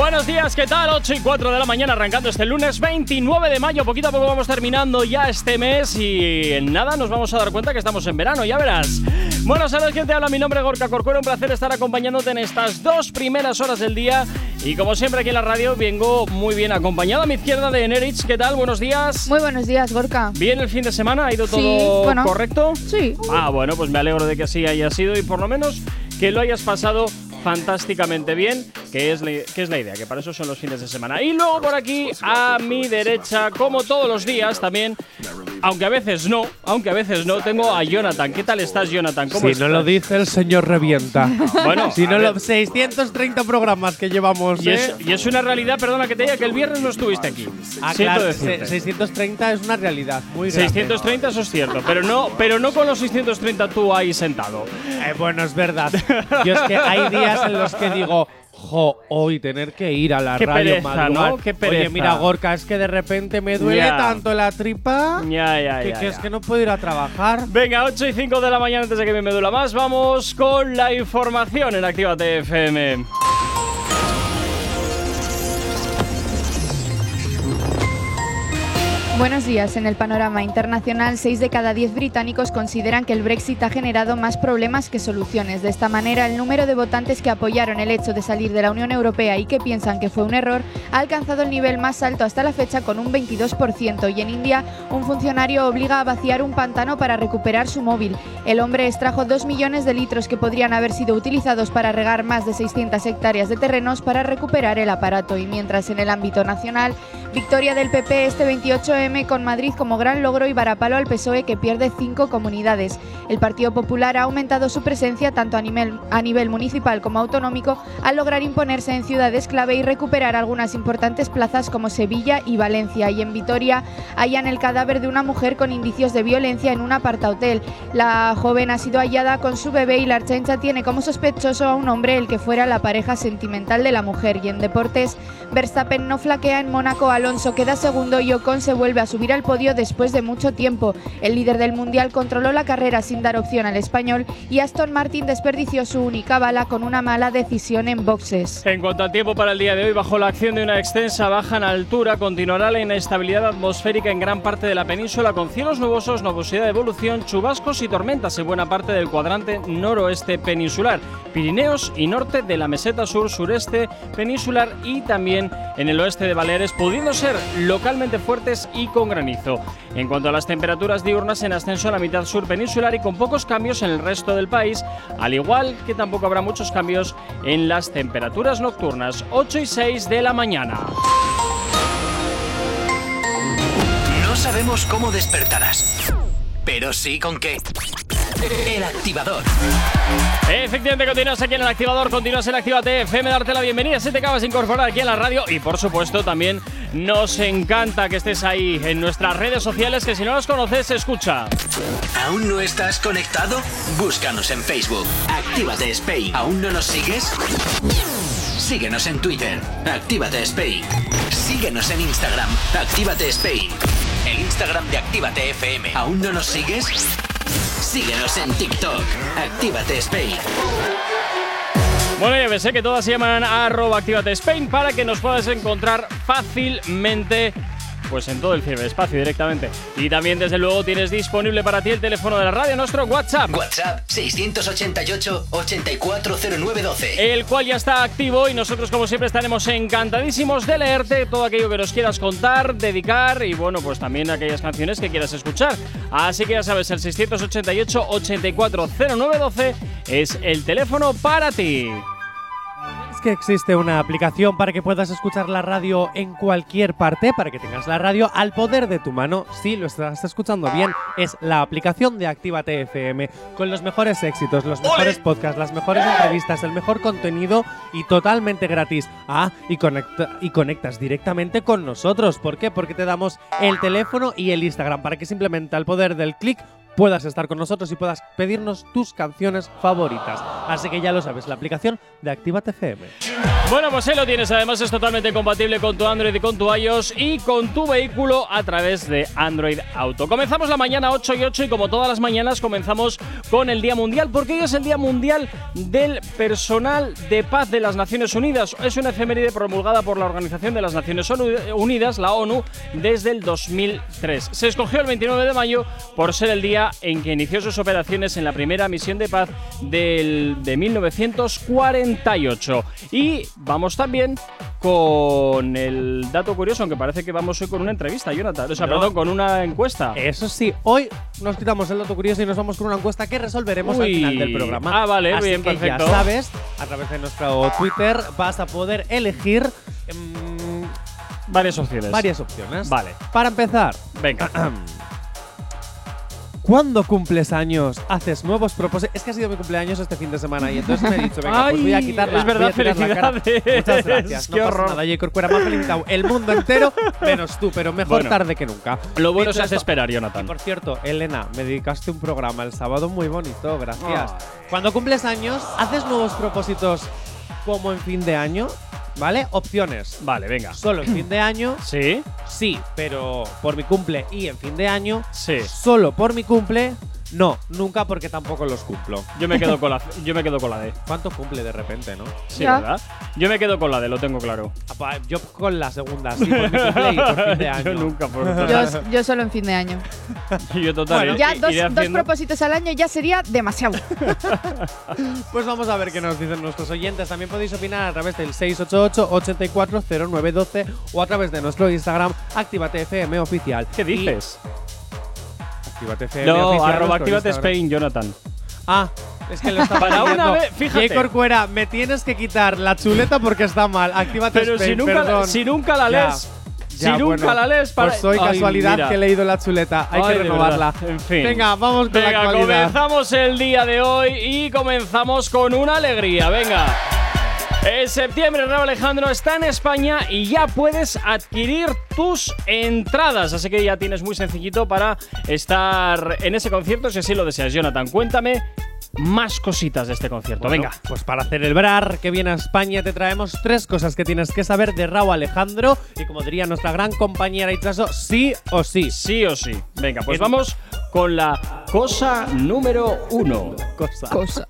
Buenos días, ¿qué tal? 8 y 4 de la mañana arrancando este lunes 29 de mayo. Poquito a poco vamos terminando ya este mes y en nada nos vamos a dar cuenta que estamos en verano, ya verás. Bueno, ¿sabes quién te habla? Mi nombre es Gorka Corcuero. Un placer estar acompañándote en estas dos primeras horas del día. Y como siempre aquí en la radio vengo muy bien acompañado a mi izquierda de Enerich. ¿Qué tal? Buenos días. Muy buenos días, Gorka. ¿Bien el fin de semana? ¿Ha ido todo correcto? Sí. Ah, bueno, pues me alegro de que así haya sido y por lo menos que lo hayas pasado fantásticamente bien, que es, la, que es la idea, que para eso son los fines de semana. Y luego por aquí, a mi derecha, como todos los días también, aunque a veces no, aunque a veces no, tengo a Jonathan. ¿Qué tal estás, Jonathan? ¿Cómo si no lo dice el señor revienta. bueno, si no lo, 630 programas que llevamos. Y, es, ¿eh? y, es, una realidad, perdona que te diga que el viernes no estuviste aquí. Ah, claro, 630 es una realidad. Muy 630 eso es cierto, pero no, pero no con los 630 tú ahí sentado. Eh, bueno, es verdad. Yo es que hay días en los que digo, jo, hoy tener que ir a la Qué radio pereza, ¿no? Qué pereza. Oye, mira, Gorka, es que de repente me duele Ya. tanto la tripa Ya, ya, que, ya, que es que no puedo ir a trabajar. Venga, 8 y 5 de la mañana antes de que me duela más, vamos con la información en Actívate FM. Buenos días. En el panorama internacional, 6 de cada 10 británicos consideran que el Brexit ha generado más problemas que soluciones. De esta manera, el número de votantes que apoyaron el hecho de salir de la Unión Europea y que piensan que fue un error ha alcanzado el nivel más alto hasta la fecha con un 22%. Y en India, un funcionario obliga a vaciar un pantano para recuperar su móvil. El hombre extrajo 2 millones de litros que podrían haber sido utilizados para regar más de 600 hectáreas de terrenos para recuperar el aparato. Y mientras en el ámbito nacional, victoria del PP este 28M con Madrid como gran logro y varapalo al PSOE que pierde cinco comunidades. El Partido Popular ha aumentado su presencia tanto a nivel, municipal como autonómico al lograr imponerse en ciudades clave y recuperar algunas importantes plazas como Sevilla y Valencia. Y en Vitoria hallan el cadáver de una mujer con indicios de violencia en un apartahotel. La joven ha sido hallada con su bebé y la Archencha tiene como sospechoso a un hombre el que fuera la pareja sentimental de la mujer. Y en deportes, Verstappen no flaquea en Mónaco, Alonso queda segundo y Ocon se vuelve a subir al podio después de mucho tiempo. El líder del mundial controló la carrera sin dar opción al español y Aston Martin desperdició su única bala con una mala decisión en boxes. En cuanto al tiempo para el día de hoy, bajo la acción de una extensa baja en altura, continuará la inestabilidad atmosférica en gran parte de la península con cielos nubosos, nubosidad de evolución, chubascos y tormentas en buena parte del cuadrante noroeste peninsular, Pirineos y norte de la meseta sur-sureste peninsular y también en el oeste de Baleares, pudiendo ser localmente fuertes y con granizo. En cuanto a las temperaturas diurnas, en ascenso a la mitad sur peninsular y con pocos cambios en el resto del país, al igual que tampoco habrá muchos cambios en las temperaturas nocturnas, 8 y 6 de la mañana. No sabemos cómo despertarás, pero sí con qué. El Activador. Efectivamente, continúas aquí en el activador, continúas en Actívate FM, darte la bienvenida si te acabas de incorporar aquí en la radio y por supuesto también nos encanta que estés ahí en nuestras redes sociales que si no las conoces, escucha. ¿Aún no estás conectado? Búscanos en Facebook. Actívate Spain. ¿Aún no nos sigues? Síguenos en Twitter. Actívate Spain. Síguenos en Instagram. Actívate Spain. El Instagram de Actívate FM. ¿Aún no nos sigues? Síguenos en TikTok. Actívate Spain. Bueno, ya ves, ¿eh? que todas se llaman arroba Actívate Spain para que nos puedas encontrar fácilmente pues en todo el ciberespacio directamente. Y también, desde luego, tienes disponible para ti el teléfono de la radio, nuestro WhatsApp. WhatsApp 688-840912. el cual ya está activo y nosotros como siempre estaremos encantadísimos de leerte todo aquello que nos quieras contar, dedicar y bueno, pues también aquellas canciones que quieras escuchar. Así que ya sabes, el 688-840912 es el teléfono para ti. Que existe una aplicación para que puedas escuchar la radio en cualquier parte, para que tengas la radio al poder de tu mano. Sí, lo estás escuchando bien. Es la aplicación de Actívate FM, con los mejores éxitos, los mejores podcasts, las mejores entrevistas, el mejor contenido y totalmente gratis. Ah, y, conecta- y conectas directamente con nosotros. ¿Por qué? Porque te damos el teléfono y el Instagram para que simplemente al poder del clic puedas estar con nosotros y puedas pedirnos tus canciones favoritas. Así que ya lo sabes, la aplicación de Actívate FM. Bueno, pues ahí lo tienes. Además es totalmente compatible con tu Android y con tu iOS y con tu vehículo a través de Android Auto. Comenzamos la mañana 8 y 8 y como todas las mañanas comenzamos con el Día Mundial porque hoy es el Día Mundial del Personal de Paz de las Naciones Unidas. Es una efeméride promulgada por la Organización de las Naciones Unidas, la ONU, desde el 2003. Se escogió el 29 de mayo por ser el día en que inició sus operaciones en la primera misión de paz del, de 1948. Y vamos también con el dato curioso, aunque parece que vamos hoy con una entrevista, Jonathan. O sea, No. perdón, con una encuesta. Eso sí, hoy nos quitamos el dato curioso y nos vamos con una encuesta que resolveremos al final del programa. Ah, vale, Así bien, que perfecto. Ya sabes, a través de nuestro Twitter vas a poder elegir mm, Varias opciones. varias opciones. Vale. Para empezar, Venga. ¿Cuándo cumples años? ¿Haces nuevos propósitos? Es que ha sido mi cumpleaños este fin de semana y entonces me he dicho, venga, pues voy a Ay, quitarla. es verdad, la felicidades. Muchas gracias. No Qué pasa horror. nada, J. Corcuera me ha felicitado el mundo entero, menos tú, pero mejor Bueno. tarde que nunca. Lo bueno se hace esperar, y Jonathan. por cierto, Elena, me dedicaste un programa el sábado muy bonito, gracias. Ay. Cuando cumples años, ¿haces nuevos propósitos como en fin de año? ¿Vale? Opciones. Vale, venga. Solo en fin de año, ¿Sí? sí, pero por mi cumple y en fin de año, Sí. solo por mi cumple, no, nunca porque tampoco los cumplo. Yo me quedo con la, yo me quedo con la D. ¿Cuánto cumple de repente, no? Sí, Ya. ¿verdad? Yo me quedo con la D, lo tengo claro. Apa, Yo con la segunda, sí, por mi cumple y por fin de año. yo nunca, por Yo, yo solo en fin de año. yo total. Bueno, i- Ya iré dos, dos haciendo- propósitos al año ya sería demasiado. Pues vamos a ver qué nos dicen nuestros oyentes. También podéis opinar a través del 688-840912 o a través de nuestro Instagram, ActivateFM Oficial. ¿Qué Y- dices? ActivateFM No, Oficial, arroba Instagram. Spain, Jonathan. Ah, es que lo estaba Para una vez, fíjate. Corcuera, me tienes que quitar la chuleta porque está mal. Actívate Pero Spain, si nunca, la- perdón. si nunca la lees. Ya, si nunca bueno, la lees, para. Pues soy Ay, casualidad mira. que he leído la chuleta. Hay Ay, que renovarla. En fin. Venga, vamos con Venga, la actualidad. comenzamos el día de hoy y comenzamos con una alegría. Venga. En septiembre, Raúl Alejandro está en España y ya puedes adquirir tus entradas. Así que ya tienes muy sencillito para estar en ese concierto si así lo deseas. Jonathan, cuéntame más cositas de este concierto. Bueno, Venga. Pues para celebrar que viene a España te traemos tres cosas que tienes que saber de Raúl Alejandro y como diría nuestra gran compañera Itzaso, sí o sí. Sí o sí. Venga, pues vamos con la cosa número uno. Cosa. Cosa.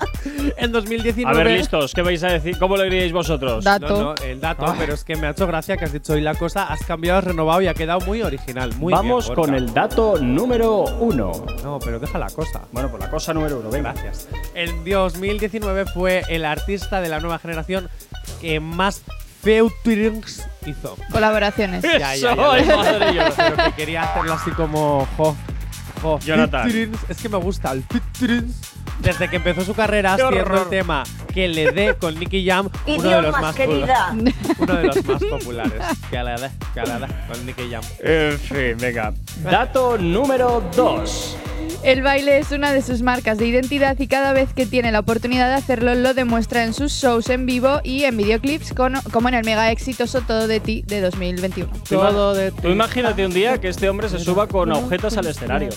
En 2019. A ver, listos, ¿qué vais a decir? ¿Cómo lo diríais vosotros? Dato. No, no, el dato, Ah. pero es que me ha hecho gracia que has dicho hoy la cosa, has cambiado, has renovado y ha quedado muy original. Muy Vamos bien, con el dato número uno. No, pero deja la cosa. Bueno, pues la cosa número uno, venga. Gracias. En 2019 fue el artista de la nueva generación que más featurings hizo. Colaboraciones. Eso, ay, madre mía. Pero que quería hacerlo así como jo, jo, Jonathan. Es que me gusta el featurings. Desde que empezó su carrera haciendo el tema que le dé con Nicky Jam, uno de los más querida. uno de los más populares. Que le dé, que le dé con Nicky Jam. En fin, venga. Dato número dos. El baile es una de sus marcas de identidad y cada vez que tiene la oportunidad de hacerlo lo demuestra en sus shows en vivo y en videoclips con- como en el mega exitoso Todo de ti de 2021. Tú ima- Todo de Tú imagínate un día que este hombre se suba con objetos al escenario.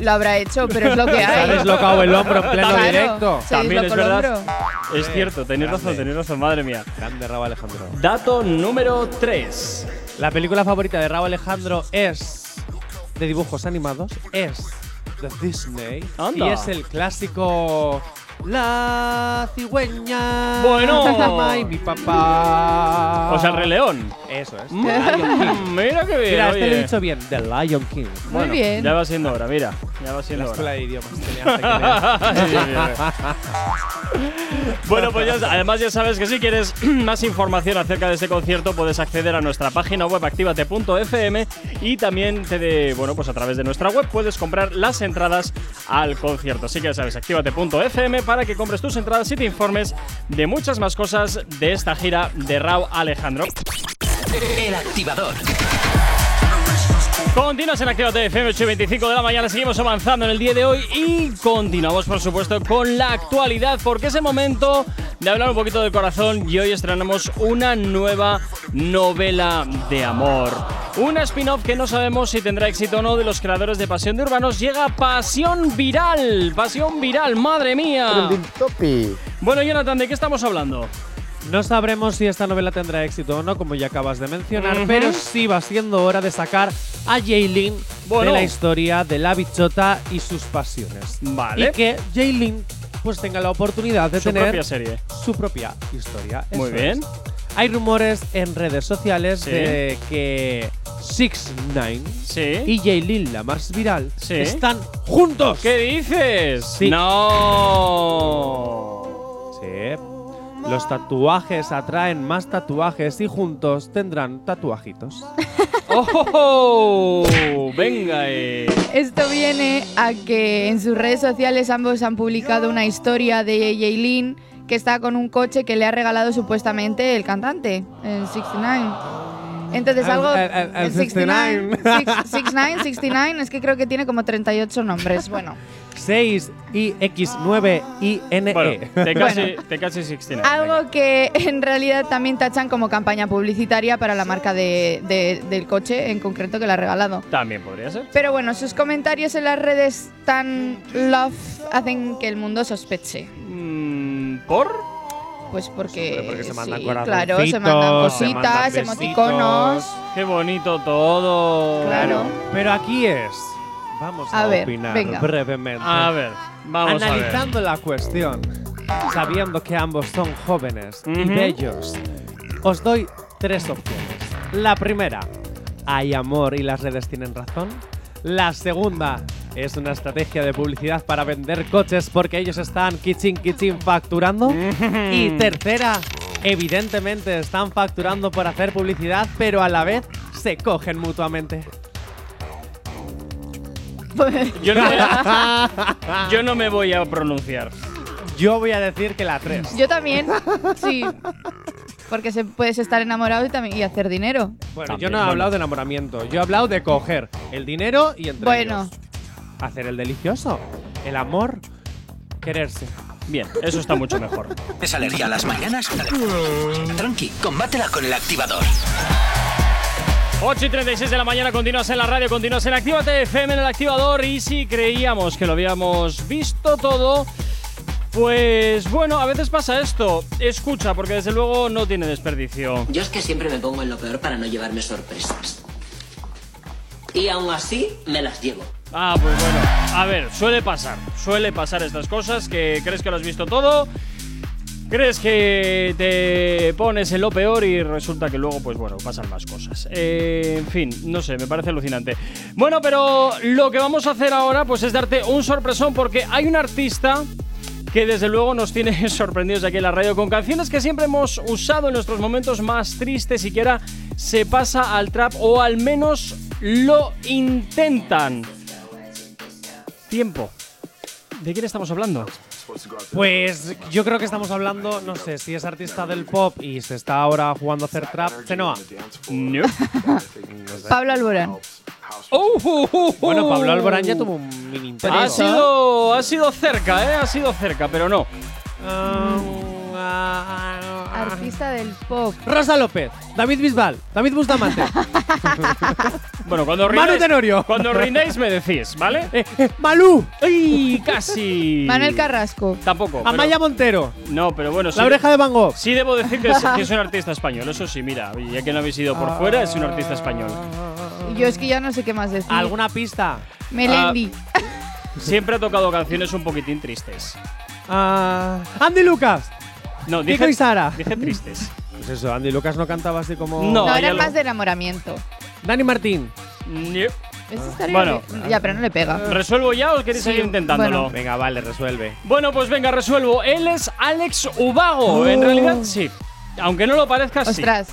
Lo habrá hecho, pero es lo que Se ha hay. deslocado el hombro en pleno Claro, directo. También es verdad. hombro. Es cierto, tenéis razón, tenéis razón, madre mía. Grande Raúl Alejandro. Dato número 3. La película favorita de Raúl Alejandro es de dibujos animados, es de Disney Anda. y es el clásico La cigüeña. Bueno. y mi papá. O sea, el Rey León. Eso es. Mm, The Lion King. Mira qué bien. Mira, este lo he dicho bien. The Lion King. Bueno, bien. Ya va siendo hora, mira. Ya va siendo La escuela de idiomas. bueno, pues ya- además ya sabes que si quieres más información acerca de este concierto puedes acceder a nuestra página web activate.fm y también te de, bueno, pues a través de nuestra web puedes comprar las entradas al concierto. Así que ya sabes, activate.fm para que compres tus entradas y te informes de muchas más cosas de esta gira de Rao Alejandro. El activador. Continuas en Activate FM 8 y 25 de la mañana, seguimos avanzando en el día de hoy y continuamos por supuesto con la actualidad porque es el momento de hablar un poquito del corazón y hoy estrenamos una nueva novela de amor. Una spin-off que no sabemos si tendrá éxito o no de los creadores de Pasión de Urbanos llega Pasión Viral. Pasión Viral, madre mía. Bueno, Jonathan, ¿de qué estamos hablando? No sabremos si esta novela tendrá éxito o no, como ya acabas de mencionar, pero sí va siendo hora de sacar a Jaylin Bueno. de la historia de la bichota y sus pasiones. Vale. Y que Jaylin pues tenga la oportunidad de Su tener propia serie. su propia historia. Muy Eso bien. es. Hay rumores en redes sociales Sí. de que Six Nine Sí. y Jaylin, la más viral, Sí. están juntos. ¿Qué dices? Sí. No. Sí. Los tatuajes atraen más tatuajes y juntos tendrán tatuajitos. ¡Oh! Venga, eh. Esto viene a que en sus redes sociales ambos han publicado una historia de Yailin que está con un coche que le ha regalado supuestamente el cantante, el 69. Entonces algo... el- el- el 69, 69. six- 69, 69, es que creo que tiene como 38 nombres. Bueno, 6 y X9 y NE. Bueno, te casi, Bueno. te casi 69. algo que en realidad también tachan como campaña publicitaria para la marca de- de- del coche en concreto que le ha regalado. También podría ser. Pero bueno, sus comentarios en las redes tan love hacen que el mundo sospeche. Mm, ¿Por? Pues porque, Hombre, porque se mandan sí, claro, se mandan se cositas, mandan emoticonos. Qué bonito todo. Claro. Pero aquí es. Vamos a, A ver, opinar venga. brevemente. A ver, vamos a ver. Analizando la cuestión, sabiendo que ambos son jóvenes y Ujú. bellos, os doy tres opciones. La primera, hay amor y las redes tienen razón. La segunda, es una estrategia de publicidad para vender coches porque ellos están kitchen kitchen facturando. Y tercera, evidentemente están facturando por hacer publicidad, pero a la vez se cogen mutuamente. Yo no, me, yo no me voy a pronunciar. Yo voy a decir que la 3. Yo también, sí. Porque se, puedes estar enamorado y, también, y hacer dinero. Bueno, También, yo no he bueno. hablado de enamoramiento. Yo he hablado de coger el dinero y entre Bueno. ellos hacer el delicioso. El amor, quererse. Bien, eso está mucho mejor. ¿Es alergia a las mañanas? Tranqui, combátela con el activador. 8 y 36 de la mañana, continúas en la radio, continúas en Actívate FM en el activador. Y si creíamos que lo habíamos visto todo, pues bueno, a veces pasa esto. Escucha, porque desde luego no tiene desperdicio. Yo es que siempre me pongo en lo peor para no llevarme sorpresas. Y aún así me las llevo. Ah, pues bueno. A ver, suele pasar. Suele pasar estas cosas que crees que lo has visto todo. Crees que te pones en lo peor y resulta que luego, pues bueno, pasan más cosas. Eh, en fin, no sé, me parece alucinante. Bueno, pero lo que vamos a hacer ahora, pues es darte un sorpresón porque hay un artista que desde luego nos tiene sorprendidos aquí en la radio con canciones que siempre hemos usado en nuestros momentos más tristes ahora se pasa al trap o al menos lo intentan. Tiempo. ¿De quién estamos hablando? Pues yo creo que estamos hablando, no sé, si es artista del pop y se está ahora jugando a hacer trap, Chenoa. No. Pablo Alborán. Oh, Bueno. Pablo Alborán ya tuvo un mini imperio. Ha sido, ha sido cerca, ¿eh? Ha sido cerca, pero no. Artista del pop. Rosa López, David Bisbal, David Bustamante, Bueno, cuando Manu reináis, Tenorio. cuando reináis me decís, ¿vale? eh, eh, Malú, ¡Ay, casi! Manuel Carrasco. Tampoco. pero- Amaya Montero, No, pero bueno, sí, La Oreja de Van Gogh. sí debo decir que es, que es un artista español. Eso sí, mira, ya que no habéis ido por fuera, es un artista español. Yo es que ya no sé qué más decir. ¿Alguna pista? Melendi. Siempre ha tocado canciones un poquitín tristes. Ah, Andy Lucas. No, Kiko dije, y Sara. dije tristes. Pues eso, Andy Lucas no cantaba así como. No. no, era lo- más de enamoramiento. Dani Martín. Estaría Bueno. bien. Ya, pero no le pega. ¿Resuelvo ya o queréis Sí, seguir intentándolo? bueno. Venga, vale, resuelve. Bueno, pues venga, resuelvo. Él es Alex Ubago. En realidad, sí. Aunque no lo parezca, sí. Ostras.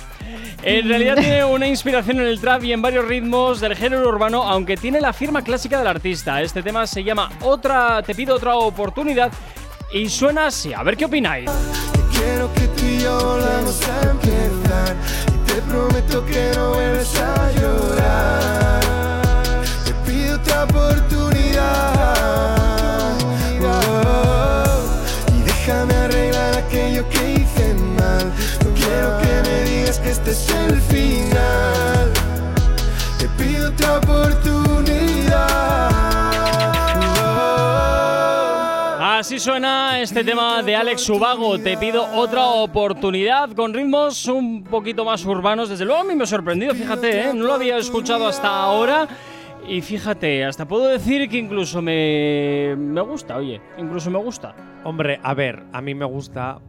En realidad tiene una inspiración en el trap y en varios ritmos del género urbano, aunque tiene la firma clásica del artista. Este tema se llama Otra, te pido otra oportunidad y suena así. A ver qué opináis. Quiero que tú y yo volvamos suena este tema de Alex Subago. Te pido otra oportunidad con ritmos un poquito más urbanos. Desde luego a mí me ha sorprendido, fíjate, ¿eh? no lo había escuchado hasta ahora. Y fíjate, hasta puedo decir que incluso me, me gusta, oye, incluso me gusta. Hombre, a ver, a mí me gusta.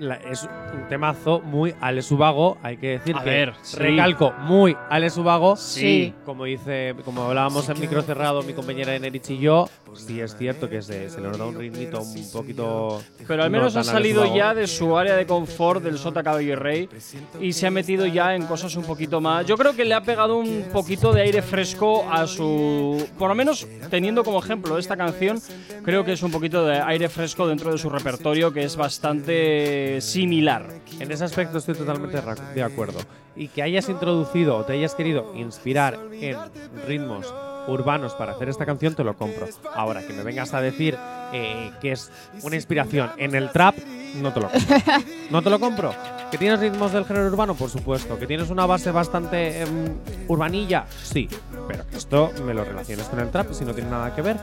La- es un temazo muy Ale Subago, hay que decir A que ver, sí. recalco muy Ale Subago. Sí. Como dice, como hablábamos en micro cerrado mi compañera Enerich y yo, sí es cierto que se, se le nota un ritmito un poquito. Pero al no menos ha tan Ale salido ya de su área de confort del Sota Caballo y Rey y se ha metido ya en cosas un poquito más. Yo creo que le ha pegado un poquito de aire fresco a su. Por lo menos teniendo como ejemplo esta canción, creo que es un poquito de aire fresco dentro de su repertorio que es bastante similar. En ese aspecto estoy totalmente de acuerdo. Y que hayas introducido o te hayas querido inspirar en ritmos urbanos para hacer esta canción, te lo compro. Ahora, que me vengas a decir eh, que es una inspiración en el trap, no te lo compro. no te lo compro. ¿Que tienes ritmos del género urbano? Por supuesto. ¿Que tienes una base bastante em, urbanilla? Sí. Pero que esto me lo relaciones con el trap si no tiene nada que ver.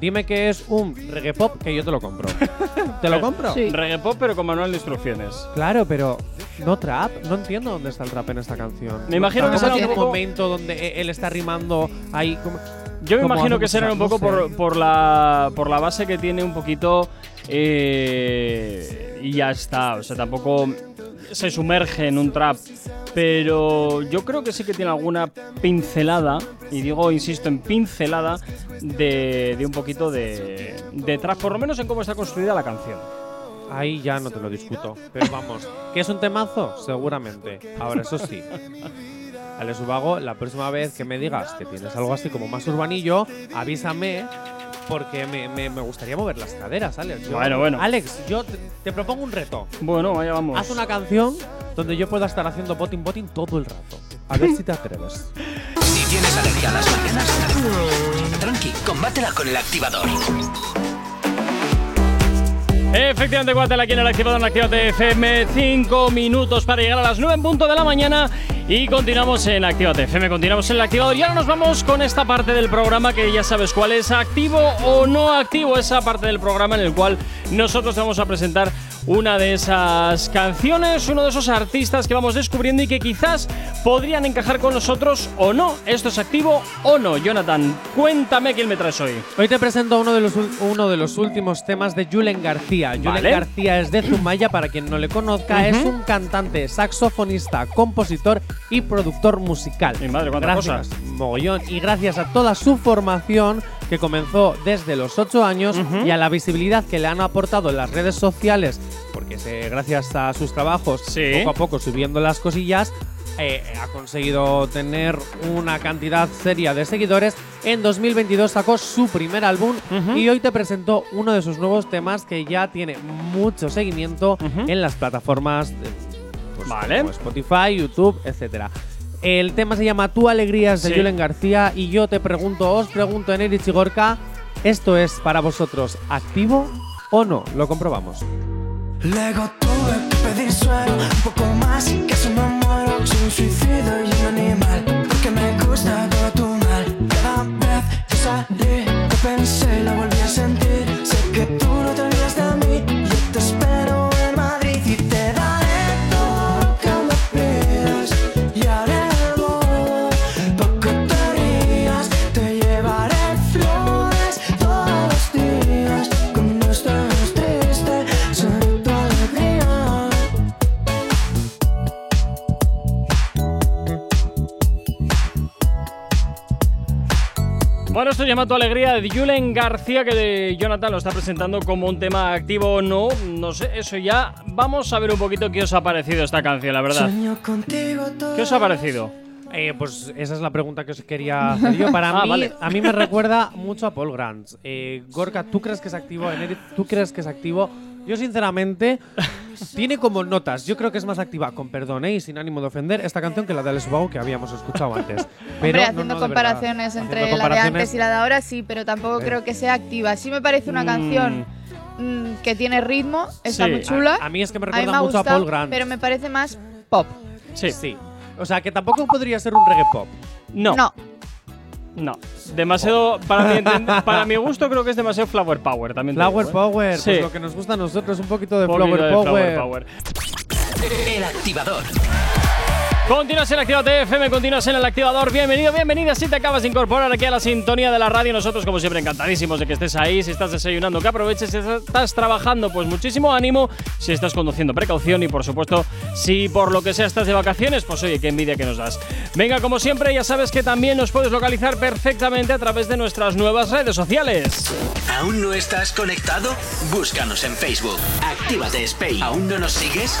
Dime que es un reggae pop que yo te lo compro. ¿Te lo compro? Sí. Reggae pop, pero con manual de instrucciones. Claro, pero no trap. No entiendo dónde está el trap en esta canción. Me imagino que será un poco- momento donde e- él está rimando ahí. como- Yo me como imagino que será un poco no por, por la, por la base que tiene un poquito eh, y ya está. O sea, tampoco se sumerge en un trap. Pero yo creo que sí que tiene alguna pincelada, y digo, insisto, en pincelada de, de un poquito de, de trap, por lo menos en cómo está construida la canción. Ahí ya no te lo discuto. Pero vamos, ¿que es un temazo? Seguramente. Ahora, eso sí. Ale Subago, la próxima vez que me digas que tienes algo así como más urbanillo, avísame. Porque me, me- me gustaría mover las caderas, Alex. Yo- Bueno, bueno. Alex, yo te, te propongo un reto. Bueno, allá vamos. Haz una canción donde yo pueda estar haciendo boting boting todo el rato. A ver si te atreves. Si tienes alergia a las mañanas, tranqui, combátela con el activador. Efectivamente, Guatel aquí en el activador en Actívate FM. Cinco minutos para llegar a las 9 en punto de la mañana. Y continuamos en Actívate FM, continuamos en el. Y ahora nos vamos con esta parte del programa que ya sabes cuál es, activo o no activo. Esa parte del programa en el cual nosotros vamos a presentar una de esas canciones, uno de esos artistas que vamos descubriendo y que quizás podrían encajar con nosotros o no. ¿Esto es activo o no? Jonathan, cuéntame quién me traes hoy. Hoy te presento uno de los, uno de los últimos temas de Julen García. Julen Vale. García es de Zumaya, para quien no le conozca, es un cantante, saxofonista, compositor y productor musical. Mi madre, cuántas gracias, cosas. Mogollón, y gracias a toda su formación que comenzó desde los 8 años y a la visibilidad que le han aportado en las redes sociales, porque se- gracias a sus trabajos, Sí. poco a poco subiendo las cosillas, eh, ha conseguido tener una cantidad seria de seguidores. En 2022 sacó su primer álbum y hoy te presento uno de sus nuevos temas que ya tiene mucho seguimiento Ujú. en las plataformas de, pues, Vale. como Spotify, YouTube, etcétera. El tema se llama Tú Alegrías de Sí. Julen García y yo te pregunto, os pregunto en Erich y Gorka, ¿esto es para vosotros activo o no? Lo comprobamos. Luego tuve que pedir suelo, un poco más, llama tu alegría de Julen García, que de Jonathan lo está presentando como un tema activo o no. No sé, eso ya. Vamos a ver un poquito qué os ha parecido esta canción, la verdad. ¿Qué os ha parecido? Eh, pues esa es la pregunta que os quería hacer yo. Para Ah, mí, vale. a mí me recuerda mucho a Paul Grant. Eh, Gorka, ¿tú crees que es activo? ¿tú crees que es activo? Yo, sinceramente, tiene como notas. Yo creo que es más activa, con perdón ¿eh? y sin ánimo de ofender, esta canción que la de Alex Ubago que habíamos escuchado antes. Pero Hombre, no, haciendo no, verdad. comparaciones entre Haciendo la de antes y la de ahora, sí, pero tampoco Eh. creo que sea activa. Sí me parece una Mm. canción mm, que tiene ritmo, está Sí. muy chula. A, a mí es que me A recuerda me mucho a gustado, Paul Grant. pero me parece más pop. Sí. Sí. O sea, que tampoco podría ser un reggae pop. No. No. No. Demasiado. Para mi, enten- para mi gusto, creo que es demasiado Flower Power también. Flower digo, ¿eh? Power, Sí. pues lo que nos gusta a nosotros, un poquito de Un poquito Flower de Power. Flower Power. El activador. Continúas en Actívate FM, continúas en el activador. Bienvenido, bienvenida. Si te acabas de incorporar aquí a la sintonía de la radio, nosotros, como siempre, encantadísimos de que estés ahí. Si estás desayunando, que aproveches. Si estás trabajando, pues muchísimo ánimo. Si estás conduciendo, precaución. Y por supuesto, si por lo que sea estás de vacaciones, pues oye, qué envidia que nos das. Venga, como siempre, ya sabes que también nos puedes localizar perfectamente a través de nuestras nuevas redes sociales. ¿Aún no estás conectado? Búscanos en Facebook. Actívate Spain. ¿Aún no nos sigues?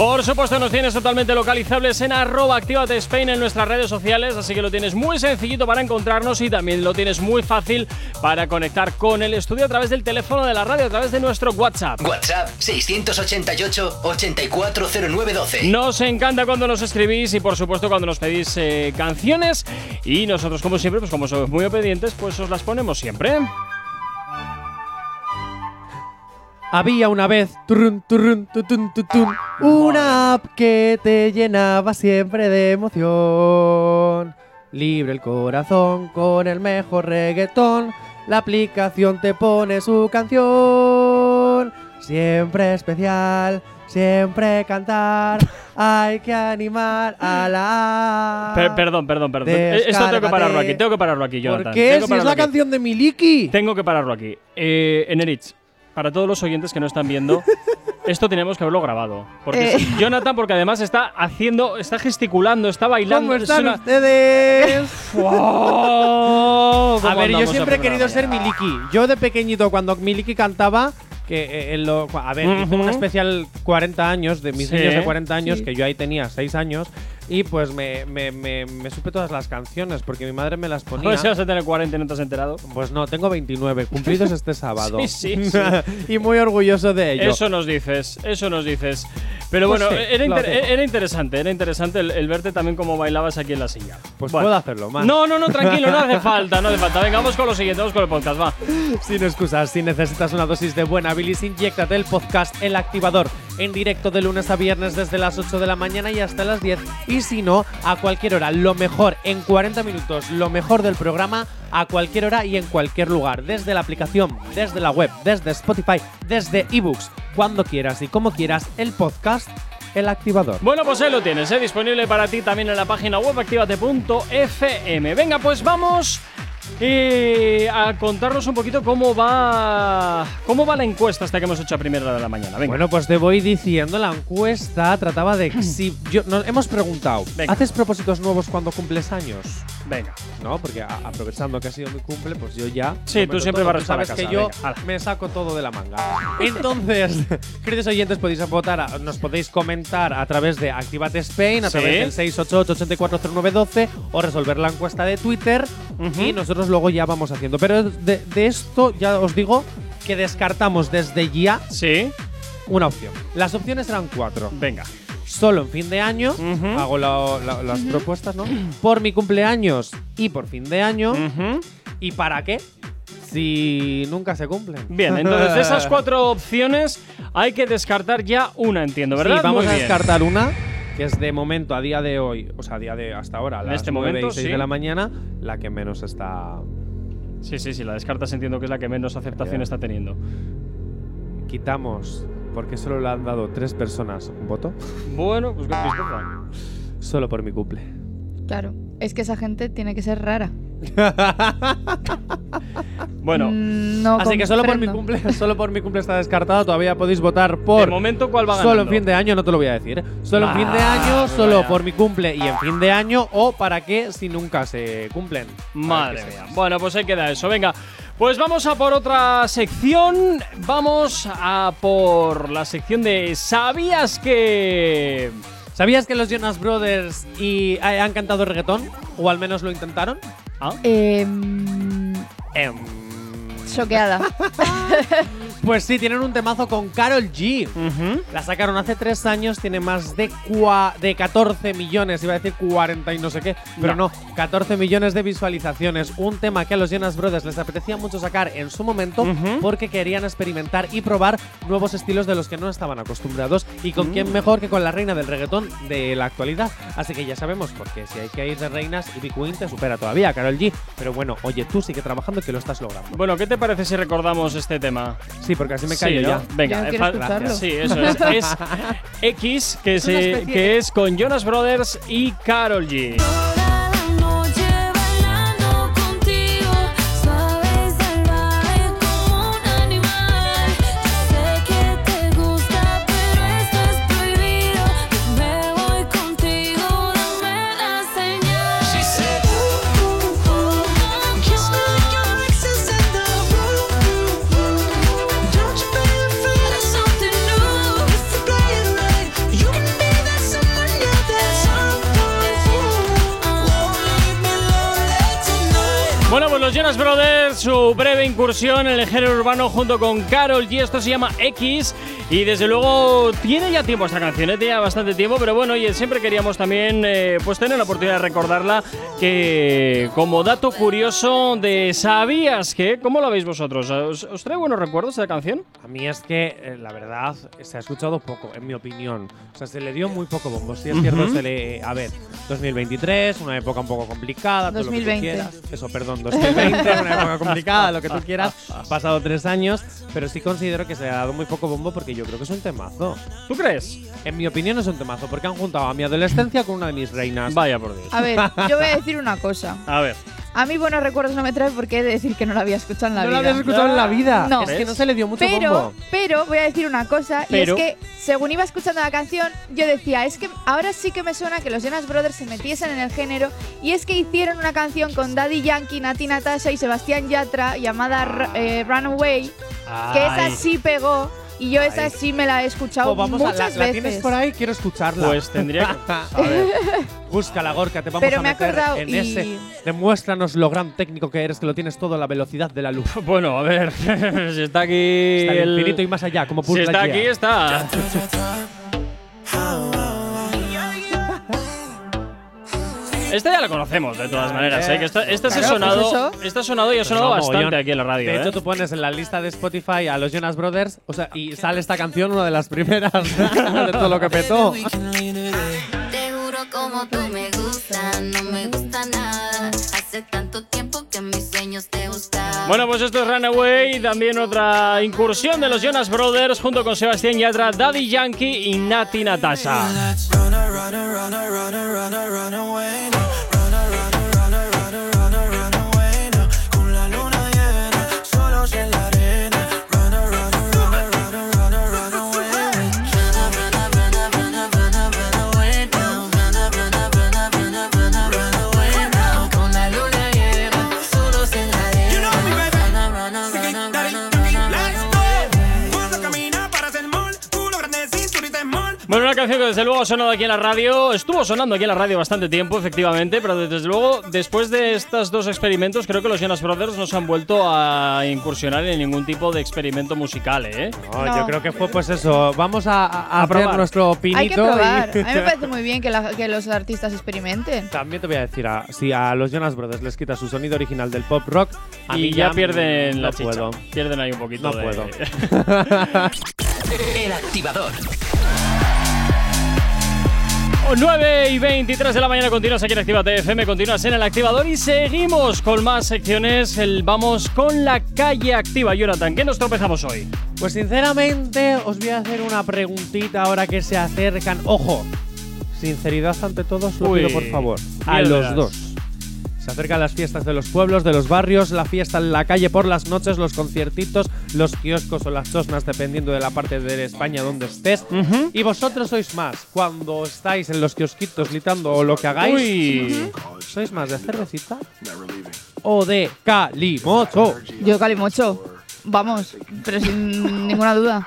Por supuesto, nos tienes totalmente localizables en arroba Actívate Spain en nuestras redes sociales, así que lo tienes muy sencillito para encontrarnos y también lo tienes muy fácil para conectar con el estudio a través del teléfono de la radio, a través de nuestro WhatsApp. WhatsApp 688-840912. Nos encanta cuando nos escribís y por supuesto cuando nos pedís eh, canciones y nosotros como siempre, pues como somos muy obedientes, pues os las ponemos siempre. Había una vez turrun, turrun, tutun, tutun, una app que te llenaba siempre de emoción. Libre el corazón con el mejor reggaetón. La aplicación te pone su canción. Siempre especial, siempre cantar. Hay que animar a la. Per- perdón, perdón, perdón. Eh, Esto tengo que pararlo aquí, tengo que pararlo aquí, Jonathan. ¿Por qué? Si es la aquí. canción de Miliki. Tengo que pararlo aquí. Eh, Enerich, para todos los oyentes que no están viendo, esto tenemos que haberlo grabado. Porque Eh. Jonathan, porque además está haciendo, está gesticulando, está bailando. ¿Cómo es están ustedes? ¡Wow! A ¿Cómo ver, yo siempre he querido ser? Miliki. Yo de pequeñito, cuando Miliki cantaba, que eh, en lo- a ver, hice un especial 40 años, de mis Sí. niños de 40 años, Sí. que yo ahí tenía 6 años, y pues me, me, me, me supe todas las canciones, porque mi madre me las ponía. Pues si vas a tener 40 y no te has enterado. Pues no, tengo 29, cumplidos este sábado. Sí, sí, sí. y muy orgulloso de ello. Eso nos dices, eso nos dices. Pero Pues bueno, sí, era, inter- era interesante, era interesante el, el verte también cómo bailabas aquí en la silla. Pues Bueno. puedo hacerlo más. No, no, no, tranquilo, no hace falta, no hace falta. Venga, vamos con lo siguiente, vamos con el podcast, va. Sin excusas, si necesitas una dosis de buena bilis, inyectate el podcast El Activador en directo de lunes a viernes desde las 8 de la mañana y hasta las 10. Y si no, a cualquier hora, lo mejor en 40 minutos, lo mejor del programa a cualquier hora y en cualquier lugar, desde la aplicación, desde la web, desde Spotify, desde ebooks, cuando quieras y como quieras, el podcast El Activador. Bueno, pues ahí lo tienes, ¿eh? disponible para ti también en la página web activate.fm. Venga, pues vamos eh, a contarnos un poquito cómo va cómo va la encuesta hasta que hemos hecho a primera hora de la mañana. Venga. Bueno, pues te voy diciendo, la encuesta trataba de si yo nos hemos preguntado, Venga. ¿haces propósitos nuevos cuando cumples años? venga. ¿no? Porque a- aprovechando que ha sido mi cumple, pues yo ya. Sí, tú siempre todo. barres para sabes casa, que yo venga, me saco todo de la manga. Entonces, queridos oyentes, podéis votar, a- nos podéis comentar a través de Activate Spain, a Sí. través del 688-840912 o resolver la encuesta de Twitter Ujú. y nosotros luego ya vamos haciendo. Pero de, de esto ya os digo que descartamos desde ya Sí, una opción. Las opciones eran cuatro venga. solo en fin de año. Ujú. Hago la- la- las propuestas, ¿no? Por mi cumpleaños y por fin de año. Ujú. ¿Y para qué? Si nunca se cumplen. Bien, entonces de esas cuatro opciones hay que descartar ya una, entiendo, ¿verdad? Sí, vamos Muy a bien. descartar una, que es de momento, a día de hoy, o sea, a día de hasta ahora, a las este 9 momento, y 6 sí. de la mañana, la que menos está. Sí, sí, sí, la descartas entiendo que es la que menos aceptación está teniendo. Quitamos, porque solo le han dado tres personas un voto, Bueno, pues tristeza. solo por mi cumple. Claro. Es que esa gente tiene que ser rara. Bueno, Mm, no Así que solo por mi cumple, solo por mi cumple está descartado. Todavía podéis votar por. de momento, ¿cuál va ganando? Solo en fin de año, no te lo voy a decir. Solo en fin de año, Ah, solo vaya. por mi cumple y en fin de año, o para qué si nunca se cumplen. Madre mía. Bueno, pues ahí queda eso. Venga, pues vamos a por otra sección. Vamos a por la sección de ¿Sabías que...? ¿Sabías que los Jonas Brothers y, eh, han cantado reggaetón? O al menos lo intentaron. Ah, Em, Em, choqueada. Pues sí, tienen un temazo con Carol G. La sacaron hace tres años, tiene más de, cua- de 14 millones, iba a decir 40 y no sé qué, pero no. 14 millones de visualizaciones. Un tema que a los Jonas Brothers les apetecía mucho sacar en su momento porque querían experimentar y probar nuevos estilos de los que no estaban acostumbrados. Y con Mm. quién mejor que con la reina del reggaetón de la actualidad. Así que ya sabemos, porque si hay que ir de reinas, Ivy Queen te supera todavía, Carol G. Pero bueno, oye, tú sigue trabajando que lo estás logrando. Bueno, ¿qué te parece si recordamos este tema? Sí, porque así me Sí, callo ¿no? ya. Venga, Yo eh, escucharlo. Sí, eso es. Es X, que, Es que es con Jonas Brothers y Carol G. Jonas Brothers, su breve incursión en el género urbano junto con Carol G. Esto se llama X. Y desde luego tiene ya tiempo esta canción, ¿eh? tiene ya bastante tiempo, pero bueno, oye, siempre queríamos también eh, pues tener la oportunidad de recordarla que como dato curioso de ¿sabías que? ¿Cómo lo veis vosotros? ¿Os, os trae buenos recuerdos de la canción? A mí es que, eh, la verdad, se ha escuchado poco, en mi opinión. O sea, se le dio muy poco bombo. Sí, es cierto, Ujú. se le. A ver, 2023, una época un poco complicada, todo lo que tú 2020. quieras. Eso, perdón, 2020, una época complicada, lo que tú quieras. Han pasado tres años, pero sí considero que se le ha dado muy poco bombo porque yo creo que es un temazo. ¿Tú crees? En mi opinión es un temazo, porque han juntado a mi adolescencia con una de mis reinas. Vaya por Dios. A ver, yo voy a decir una cosa. A ver. A mí buenos recuerdos no me trae porque he de decir que no la había escuchado en la no vida. la habías escuchado en la vida. No. Es que no se le dio mucho Pero, bombo. pero voy a decir una cosa Pero. y es que según iba escuchando la canción yo decía es que ahora sí que me suena que los Jonas Brothers se metiesen en el género y es que hicieron una canción con Daddy Yankee, Nati Natasha y Sebastián Yatra llamada eh, Runaway que esa sí pegó y yo esa sí me la he escuchado Oh, vamos a, muchas la, la veces. tienes por ahí, quiero escucharla. Pues tendría que. A ver. Busca la Gorka, te vamos Pero a me he meter acordado en y- ese. Demuéstranos lo gran técnico que eres, que lo tienes todo a la velocidad de la luz. Bueno, a ver. si está aquí. Está el infinito y más allá, como Si está aquí, está. Esta ya la conocemos de todas maneras, ¿eh? Que esta, esta se ha Claro, pues sonado. esta ha sonado y ha sonado No, bastante mogollón. aquí en la radio. De ¿eh? hecho, tú pones en la lista de Spotify a los Jonas Brothers o sea, y sale esta canción, una de las primeras de todo lo que petó. Te juro como tú me gustas, no me gusta nada. Hace tanto tiempo que mis sueños te buscaba. Bueno, pues esto es Runaway, y también otra incursión de los Jonas Brothers junto con Sebastián Yatra, Daddy Yankee y Nati Natasha. Desde luego ha sonado aquí en la radio, estuvo sonando aquí en la radio bastante tiempo, efectivamente, pero desde luego, después de estos dos experimentos, creo que los Jonas Brothers no se han vuelto a incursionar en ningún tipo de experimento musical, ¿eh? No, No. Yo creo que fue pues eso. Vamos a, a A hacer probar. nuestro pinito. Hay que probar. y- A mí me parece muy bien que, la- que los artistas experimenten. También te voy a decir, a- si a los Jonas Brothers les quita su sonido original del pop rock, a y mí ya ya pierden no la chicha. puedo. Pierden ahí un poquito No de- puedo. El activador. 9 y 23 de la mañana continúas aquí en Actívate FM, continúas en el activador y seguimos con más secciones. El, vamos con la calle activa. Jonathan, ¿qué nos tropezamos hoy? Pues sinceramente os voy a hacer una preguntita ahora que se acercan. Ojo, sinceridad ante todos, lo Uy, pido por favor. A los verás. dos. Se acercan las fiestas de los pueblos, de los barrios, la fiesta en la calle por las noches, los conciertitos, los kioscos o las chosnas, dependiendo de la parte de España donde estés. Y vosotros sois más cuando estáis en los kiosquitos gritando o lo que hagáis. Uy. ¿Sois más de cervecita o de calimocho? Yo calimocho. Vamos, pero sin ninguna duda.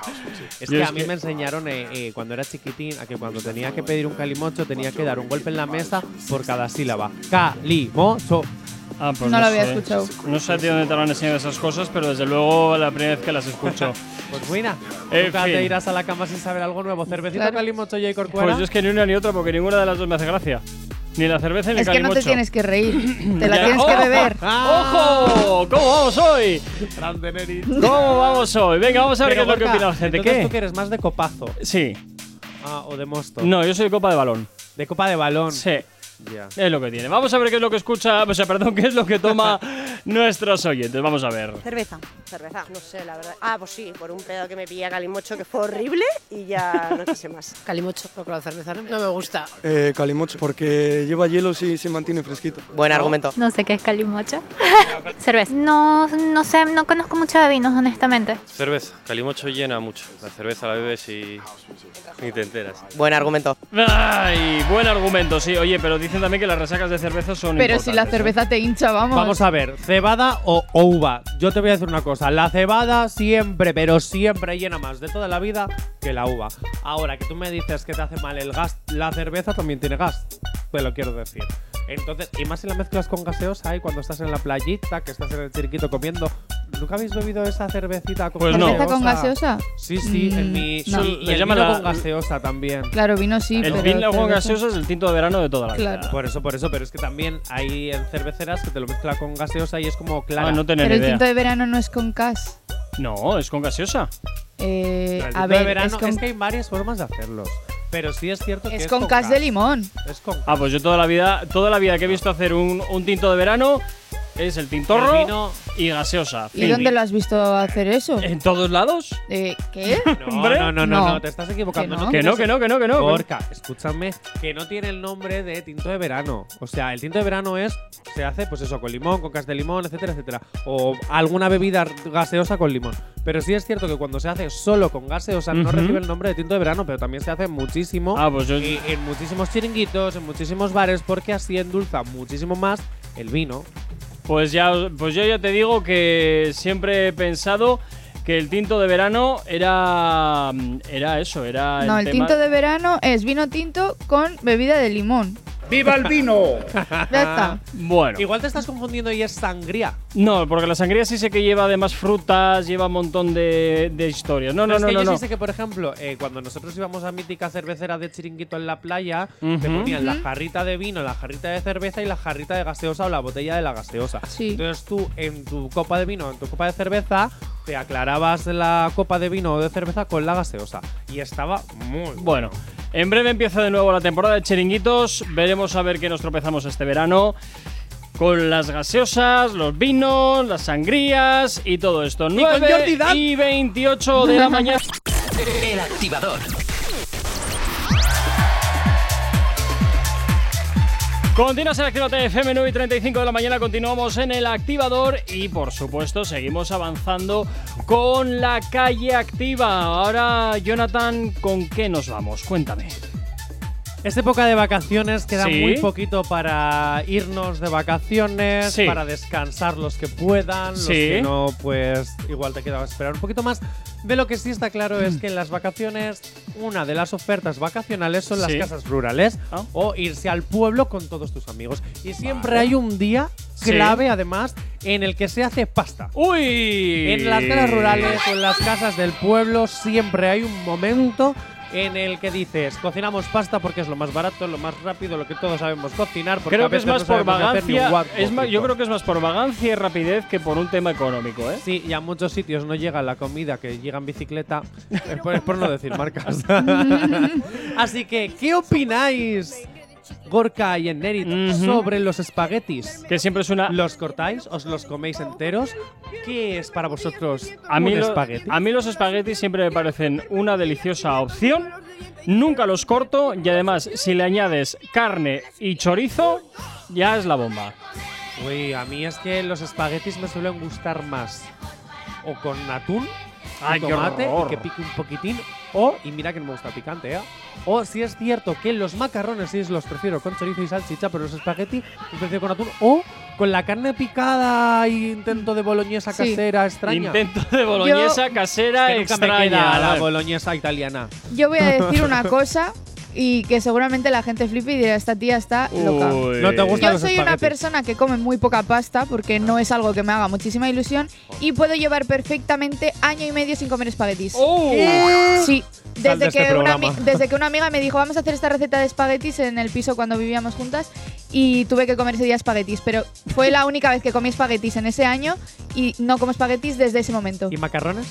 Es que a mí me enseñaron eh, eh, cuando era chiquitín a que cuando tenía que pedir un calimocho tenía que dar un golpe en la mesa por cada sílaba. Calimocho. Ah, pues No lo había sé. escuchado. No sé a ti dónde te lo han enseñado esas cosas, pero desde luego la primera vez que las escucho. Pues buena. En Nunca fin. te irás a la cama sin saber algo nuevo. Cervecita, Claro. calimocho y corcuera. Pues yo es que ni una ni otra porque ninguna de las dos me hace gracia. Ni la cerveza ni el Es que no te tienes que reír, te la tienes que beber. ¡Ojo! ¿Cómo vamos hoy? Grande, Nerit. ¿Cómo vamos hoy? Venga, vamos a ver Pero, qué es lo que opina la gente. ¿Qué? tú que eres más de copazo. Sí. Ah, o de mosto. No, yo soy de copa de balón. De copa de balón. Sí. Ya. Es lo que tiene. Vamos a ver qué es lo que escucha, o sea, perdón, qué es lo que toma nuestros oyentes. Vamos a ver. Cerveza. Cerveza, no sé, la verdad. Ah, pues sí, por un pedo que me pilla Calimocho que fue horrible y ya no quise más. Calimocho, porque la cerveza no, no me gusta. Eh, calimocho, porque lleva hielo y se mantiene fresquito. Buen argumento. No sé qué es calimocho. Cerveza. No, no sé, no conozco mucho de vinos, honestamente. Cerveza. Calimocho llena mucho. La cerveza la bebes y ni te enteras. Buen argumento. Ay, buen argumento, sí. Oye, pero dicen también que las resacas de cerveza son Pero si la ¿eh? cerveza te hincha, vamos. Vamos a ver, cebada o uva. Yo te voy a decir una cosa, la cebada siempre, pero siempre llena más de toda la vida que la uva. Ahora que tú me dices que te hace mal el gas, la cerveza también tiene gas, te lo quiero decir. Entonces, y más si la mezclas con gaseosa y cuando estás en la playita, que estás en el chiriquito comiendo, ¿nunca habéis bebido esa cervecita con Pues no. ¿Cerveza con gaseosa? Sí, sí, en Mm, mi no. sí, Le el llaman vino la- con gaseosa también. Claro, vino sí, El pero vino con gaseosa es el tinto de verano de toda la vida. Claro. Por eso, por eso, pero es que también hay en cerveceras que te lo mezcla con gaseosa y es como clara. Ah, no tener Pero el idea. tinto de verano no es con cas. No, es con gaseosa. Eh, el a tinto ver, de verano es con, es que hay varias formas de hacerlos. Pero sí es cierto que es es con cas de limón. Es con Ah, pues yo toda la vida, toda la vida que he visto hacer un, un tinto de verano es el tintorro El vino- y gaseosa. ¿Y dónde lo has visto hacer eso? ¿En todos lados? Eh, ¿Qué? No, no, no, no, No. no, te estás equivocando. Que no. Que no, que no, que no, no. Gorka, escúchame, que no tiene el nombre de tinto de verano. O sea, el tinto de verano es, se hace, pues eso, con limón, con cas de limón, etcétera, etcétera. O alguna bebida gaseosa con limón. Pero sí es cierto que cuando se hace solo con gaseosa no Ujú. recibe el nombre de tinto de verano, pero también se hace muchísimo Ah, pues yo. y en muchísimos chiringuitos, en muchísimos bares, porque así endulza muchísimo más el vino. Pues ya, pues yo ya te digo que siempre he pensado que el tinto de verano era. Era eso, era. No, el tema- tinto de verano es vino tinto con bebida de limón. ¡Viva el vino! Ya está. Bueno. Igual te estás confundiendo y es sangría. No, porque la sangría sí sé que lleva además frutas, lleva un montón de, de historias. No, no, es no, que no. yo no. sí sé que, por ejemplo, eh, cuando nosotros íbamos a mítica cervecera de chiringuito en la playa, te Ujú. ponían la jarrita de vino, la jarrita de cerveza y la jarrita de gaseosa o la botella de la gaseosa. Sí. Entonces tú, en tu copa de vino, en tu copa de cerveza, te aclarabas la copa de vino o de cerveza con la gaseosa. Y estaba muy Bueno, en breve empieza de nuevo la temporada de chiringuitos. Veremos a ver qué nos tropezamos este verano. Con las gaseosas, los vinos, las sangrías y todo esto. con 9 Jordi Dan. y 28 de la mañana. El activador. Continuas en Actívate FM 9 y 35 de la mañana. Continuamos en el activador y, por supuesto, seguimos avanzando con la calle activa. Ahora, Jonathan, ¿con qué nos vamos? Cuéntame. Es época de vacaciones, queda Sí. muy poquito para irnos de vacaciones, Sí. para descansar los que puedan, los que no, pues igual te queda esperar un poquito más. De lo que sí está claro es que en las vacaciones, una de las ofertas vacacionales son las casas rurales Ah. o irse al pueblo con todos tus amigos. Y siempre Vale. hay un día clave, además, en el que se hace pasta. ¡Uy! En las casas rurales o en las casas del pueblo siempre hay un momento en el que dices, cocinamos pasta porque es lo más barato, lo más rápido, lo que todos sabemos cocinar. Porque Creo a que es veces más no por vagancia. Es más, yo creo que es más por vagancia y rapidez que por un tema económico, ¿eh? Sí, y a muchos sitios no llega la comida que llega en bicicleta. es, por, es por no decir marcas. Así que, ¿qué opináis, Gorka y Ennerit, Ujú. sobre los espaguetis? Que siempre es una. ¿Los cortáis? ¿Os los coméis enteros? ¿Qué es para vosotros A mí, un lo- espagueti? a mí los espaguetis siempre me parecen una deliciosa opción. Nunca los corto y además, si le añades carne y chorizo, ya es la bomba. Uy, a mí es que los espaguetis me suelen gustar más o con atún, Ay, qué tomate horror. y que pique un poquitín, o, y mira que no me gusta el picante, ¿eh? O si es cierto que los macarrones sí los prefiero con chorizo y salchicha, pero los espagueti los prefiero con atún, o con la carne picada y intento de boloñesa Sí. casera extraña. Intento de boloñesa casera Es que nunca extraña. me queda la boloñesa italiana. Yo voy a decir una cosa y que seguramente la gente flipe y dirá, esta tía está loca. Uy. No te gustan Yo los soy una espaguetis. persona que come muy poca pasta porque no es algo que me haga muchísima ilusión y puedo llevar perfectamente año y medio sin comer espaguetis. ¡Oh! Sí, Sal de desde este que, una, programa. ami- desde que una amiga me dijo vamos a hacer esta receta de espaguetis en el piso cuando vivíamos juntas y tuve que comer ese día espaguetis, pero fue la única vez que comí espaguetis en ese año y no como espaguetis desde ese momento. ¿Y macarrones?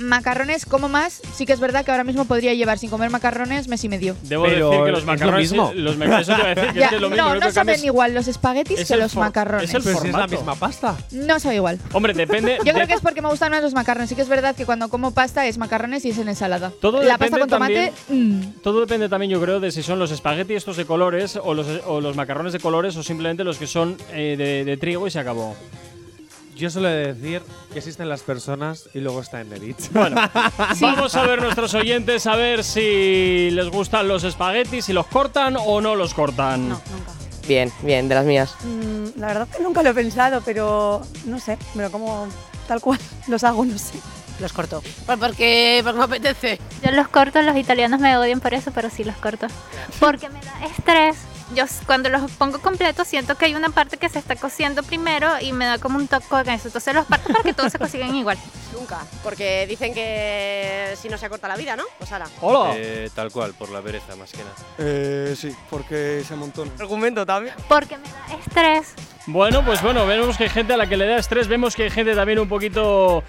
Macarrones como más, sí que es verdad que ahora mismo podría llevar sin comer macarrones mes y medio. Debo Pero decir que los es lo macarrones. mismo. Los macarrones, eso te iba a decir que Ya, es que es lo mismo. no, no saben igual los espaguetis es que los macarrones. es el Pero si es la formato. misma pasta. No sabe igual. Hombre, depende. Yo de- creo que es porque me gustan más los macarrones. Sí que es verdad que cuando como pasta es macarrones y es en ensalada. Todo la pasta depende con tomate, mm, Todo depende también, yo creo, de si son los espaguetis estos de colores o los, o los macarrones de colores o simplemente los que son eh, de, de trigo y se acabó. Yo suelo decir que existen las personas y luego está en Neritz. Bueno, vamos a ver nuestros oyentes a ver si les gustan los espaguetis, si los cortan o no los cortan. No, nunca. Bien, bien, de las mías. Mm, la verdad que nunca lo he pensado, pero no sé, pero como tal cual los hago, no sé. Los corto. Pues porque, porque me apetece. Yo los corto, los italianos me odian por eso, pero sí los corto. Porque me da estrés. Yo cuando los pongo completos siento que hay una parte que se está cociendo primero y me da como un toque con eso. Entonces los parto para que todos se cocinen igual. Nunca, porque dicen que si no se acorta la vida, ¿no? Pues ala. Hola. Eh, tal cual, por la pereza más que nada. Eh, sí, porque se amontona. Argumento también. Porque me da estrés. Bueno, pues bueno, vemos que hay gente a la que le da estrés, vemos que hay gente también un poquito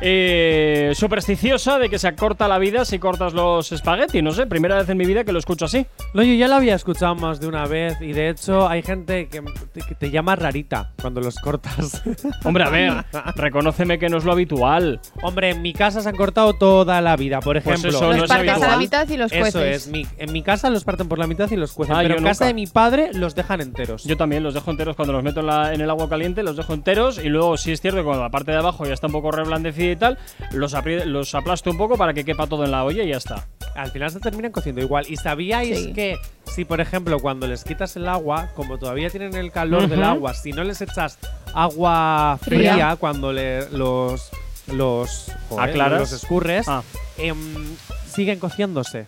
eh, supersticiosa de que se acorta la vida si cortas los espaguetis. No sé, primera vez en mi vida que lo escucho así. No, yo ya lo había escuchado más de una vez y de hecho hay gente que te, que te llama rarita cuando los cortas. Hombre, a ver, reconóceme que no es lo habitual. Hombre, en mi casa se han cortado toda la vida, por Pues ejemplo. eso no los es partes a la mitad y los Eso cueces. es, mi- en mi casa los parten por la mitad y los cuecen, Ah, pero en casa nunca. de mi padre los dejan enteros. Yo también los dejo enteros cuando los meto en, la- en el agua caliente, los dejo enteros y luego sí es cierto que cuando la parte de abajo ya está un poco reblandecida y tal, los, apri- los aplasto un poco para que quepa todo en la olla y ya está. Al final se terminan cociendo igual. ¿Y sabíais Sí. que si, por ejemplo, cuando les quitas el agua, como todavía tienen el calor del agua, si no les echas agua fría, Fría. cuando le, los los joder, ¿Aclaras? los escurres, Ah. em, siguen cociéndose.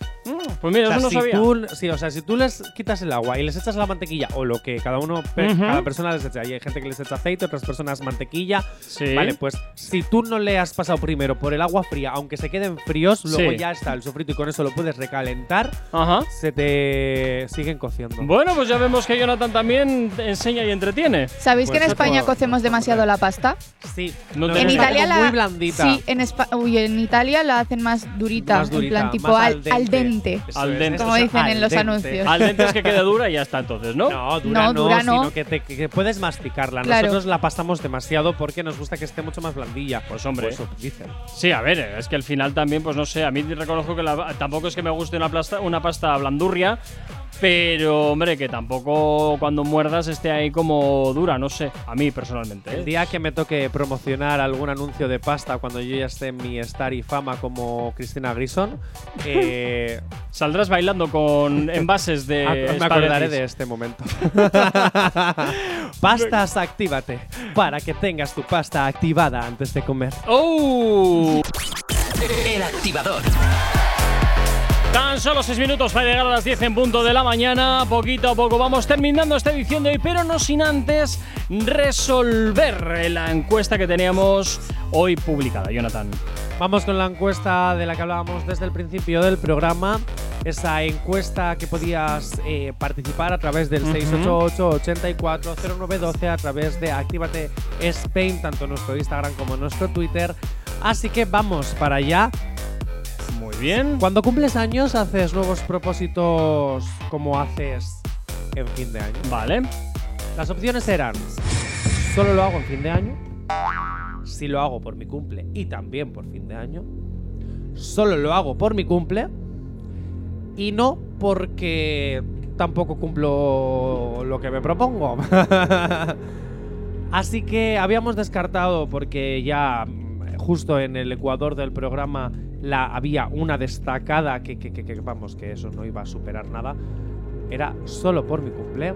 Pues mira, O sea, eso no si sabía. tú, sí, o sea, si tú les quitas el agua y les echas la mantequilla o lo que cada uno, pe- Ujú. cada persona les echa, y hay gente que les echa aceite, otras personas mantequilla, Sí. Vale, pues si tú no le has pasado primero por el agua fría, aunque se queden fríos, luego Sí. ya está el sofrito y con eso lo puedes recalentar, Ajá. se te siguen cociendo. Bueno, pues ya vemos que Jonathan también enseña y entretiene. ¿Sabéis que en Pues España cocemos demasiado la pasta? Sí, No En Italia la muy blandita. Sí, en, Espa- uy, en Italia la hacen más durita, Más durita, plan tipo al, al dente. Al dente. Como dicen al en los dente. anuncios. Al dente es que queda dura y ya está entonces, ¿no? No, dura No, no, dura no. sino que, te, que puedes masticarla. Claro. Nosotros la pastamos demasiado porque nos gusta que esté mucho más blandilla. Pues hombre. Eso dicen. Sí, a ver, es que al final también, pues no sé, a mí reconozco que la- tampoco es que me guste una, plasta- una pasta blandurria, pero hombre, que tampoco cuando muerdas esté ahí como dura, no sé, a mí personalmente. ¿eh? El día que me toque promocionar algún anuncio de pasta cuando yo ya esté en mi star y fama como Cristina Grison, eh, Saldrás bailando con envases de. Ah, me acordaré de este momento. Pastas, actívate. Para que tengas tu pasta activada antes de comer. ¡Oh! El activador. Tan solo 6 minutos para llegar a las 10 en punto de la mañana. Poquito a poco vamos terminando esta edición de hoy, pero no sin antes resolver la encuesta que teníamos hoy publicada. Jonathan. Vamos con la encuesta de la que hablábamos desde el principio del programa. Esa encuesta que podías eh, participar a través del Ujú. 688-840912, a través de Actívate Spain, tanto en nuestro Instagram como en nuestro Twitter. Así que vamos para allá. Muy bien. Cuando cumples años, haces nuevos propósitos como haces en fin de año. Vale. Las opciones eran: solo lo hago en fin de año, si lo hago por mi cumple y también por fin de año, solo lo hago por mi cumple y no porque tampoco cumplo lo que me propongo. Así que habíamos descartado porque ya justo en el ecuador del programa la había una destacada que, que- que- que, vamos que eso no iba a superar nada. Era solo por mi cumple.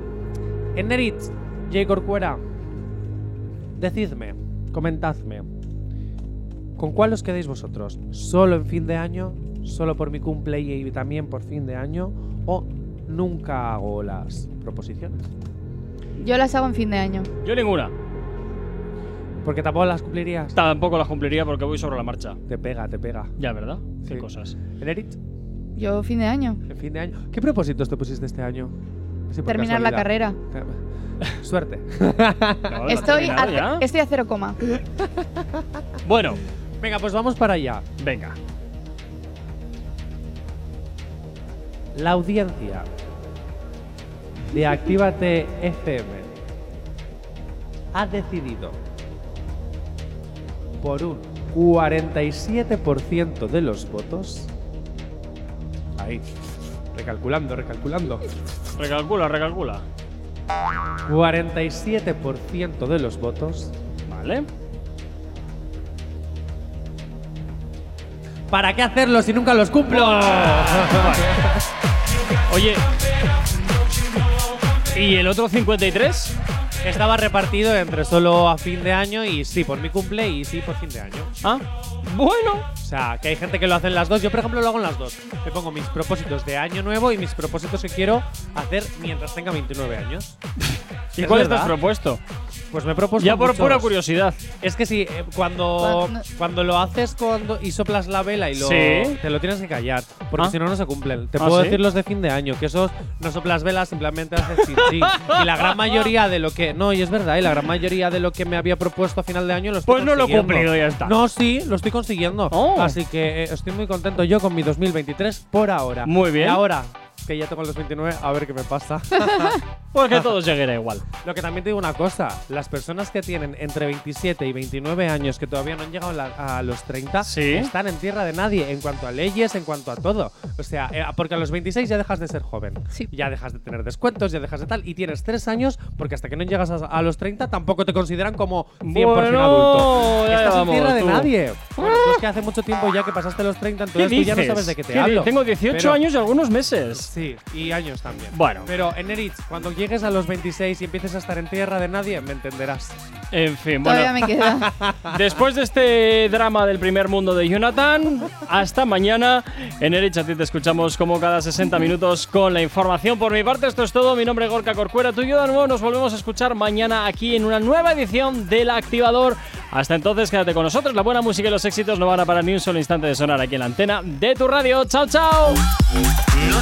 En Neritz, J. Corcuera, decidme, comentadme, ¿con cuál os quedáis vosotros? ¿Solo en fin de año solo por mi cumple y también por fin de año o nunca hago las proposiciones. Yo las hago en fin de año. Yo ninguna. Porque tampoco las cumplirías. Tampoco las cumpliría porque voy sobre la marcha. Te pega, te pega. Ya, ¿verdad? Qué Sí. cosas. Enerit, Yo fin de año. en fin de año. ¿Qué propósitos te pusiste este año? Así por Terminar la casualidad. carrera. Suerte. No, ¿la has Estoy a, terminado ya? estoy a cero coma. Bueno, Venga, pues vamos para allá. venga. La audiencia de Actívate FM ha decidido por un 47% de los votos. Ahí, recalculando, recalculando. Recalcula, recalcula. 47% de los votos Vale. ¿Para qué hacerlo si nunca los cumplo? Oye. ¿Y el otro 53? Estaba repartido entre solo a fin de año y sí por mi cumple y sí por fin de año. Ah, bueno. O sea, que hay gente que lo hace en las dos. Yo, por ejemplo, lo hago en las dos. Me pongo mis propósitos de año nuevo y mis propósitos que quiero hacer mientras tenga 29 años. ¿Y cuál has propuesto? Pues me he propuesto Ya por muchos. pura curiosidad. Es que sí, eh, cuando, Cuando- cuando lo haces cuando, y soplas la vela y lo, Sí. te lo tienes que callar, porque Ah. si no, no se cumplen. Te ¿Ah, puedo sí? decir los de fin de año, que esos no soplas velas, simplemente haces chin, chin. Y la gran mayoría de lo que. No, y es verdad, y la gran mayoría de lo que me había propuesto a final de año lo estoy Pues no lo he consiguiendo. cumplido, ya está. No, sí, lo estoy consiguiendo. Oh. Así que eh, estoy muy contento yo con mi 2023 por ahora. Muy bien. Y ahora, que ya tengo los 29, a ver qué me pasa. Pues que todo seguirá igual. Lo que también te digo una cosa, las personas que tienen entre 27 y 29 años que todavía no han llegado a la- a los 30 Sí. están en tierra de nadie en cuanto a leyes, en cuanto a todo. O sea, eh, porque a los 26 ya dejas de ser joven. Sí. Ya dejas de tener descuentos, ya dejas de tal y tienes 3 años porque hasta que no llegas a, a los 30 tampoco te consideran como 100% Bueno, adulto. ya Estás vamos, en tierra de tú. nadie. Bueno, tú es que hace mucho tiempo ya que pasaste los 30, ¿Qué entonces tú ya no sabes de qué te ¿Qué hablo. Tengo 18 Pero- años y algunos meses. Sí, y años también. Bueno. Pero en Eritz, cuando llegues a los 26 y empieces a estar en tierra de nadie, me entenderás. En fin, bueno. Todavía me queda. Después de este drama del primer mundo de Jonathan, hasta mañana. En Erich a ti te escuchamos como cada 60 minutos con la información. Por mi parte, esto es todo. Mi nombre es Gorka Corcuera. Tú y yo de nuevo nos volvemos a escuchar mañana aquí en una nueva edición del Activador. Hasta entonces, quédate con nosotros. La buena música y los éxitos no van a parar ni un solo instante de sonar aquí en la antena de tu radio. ¡Chao, chao! No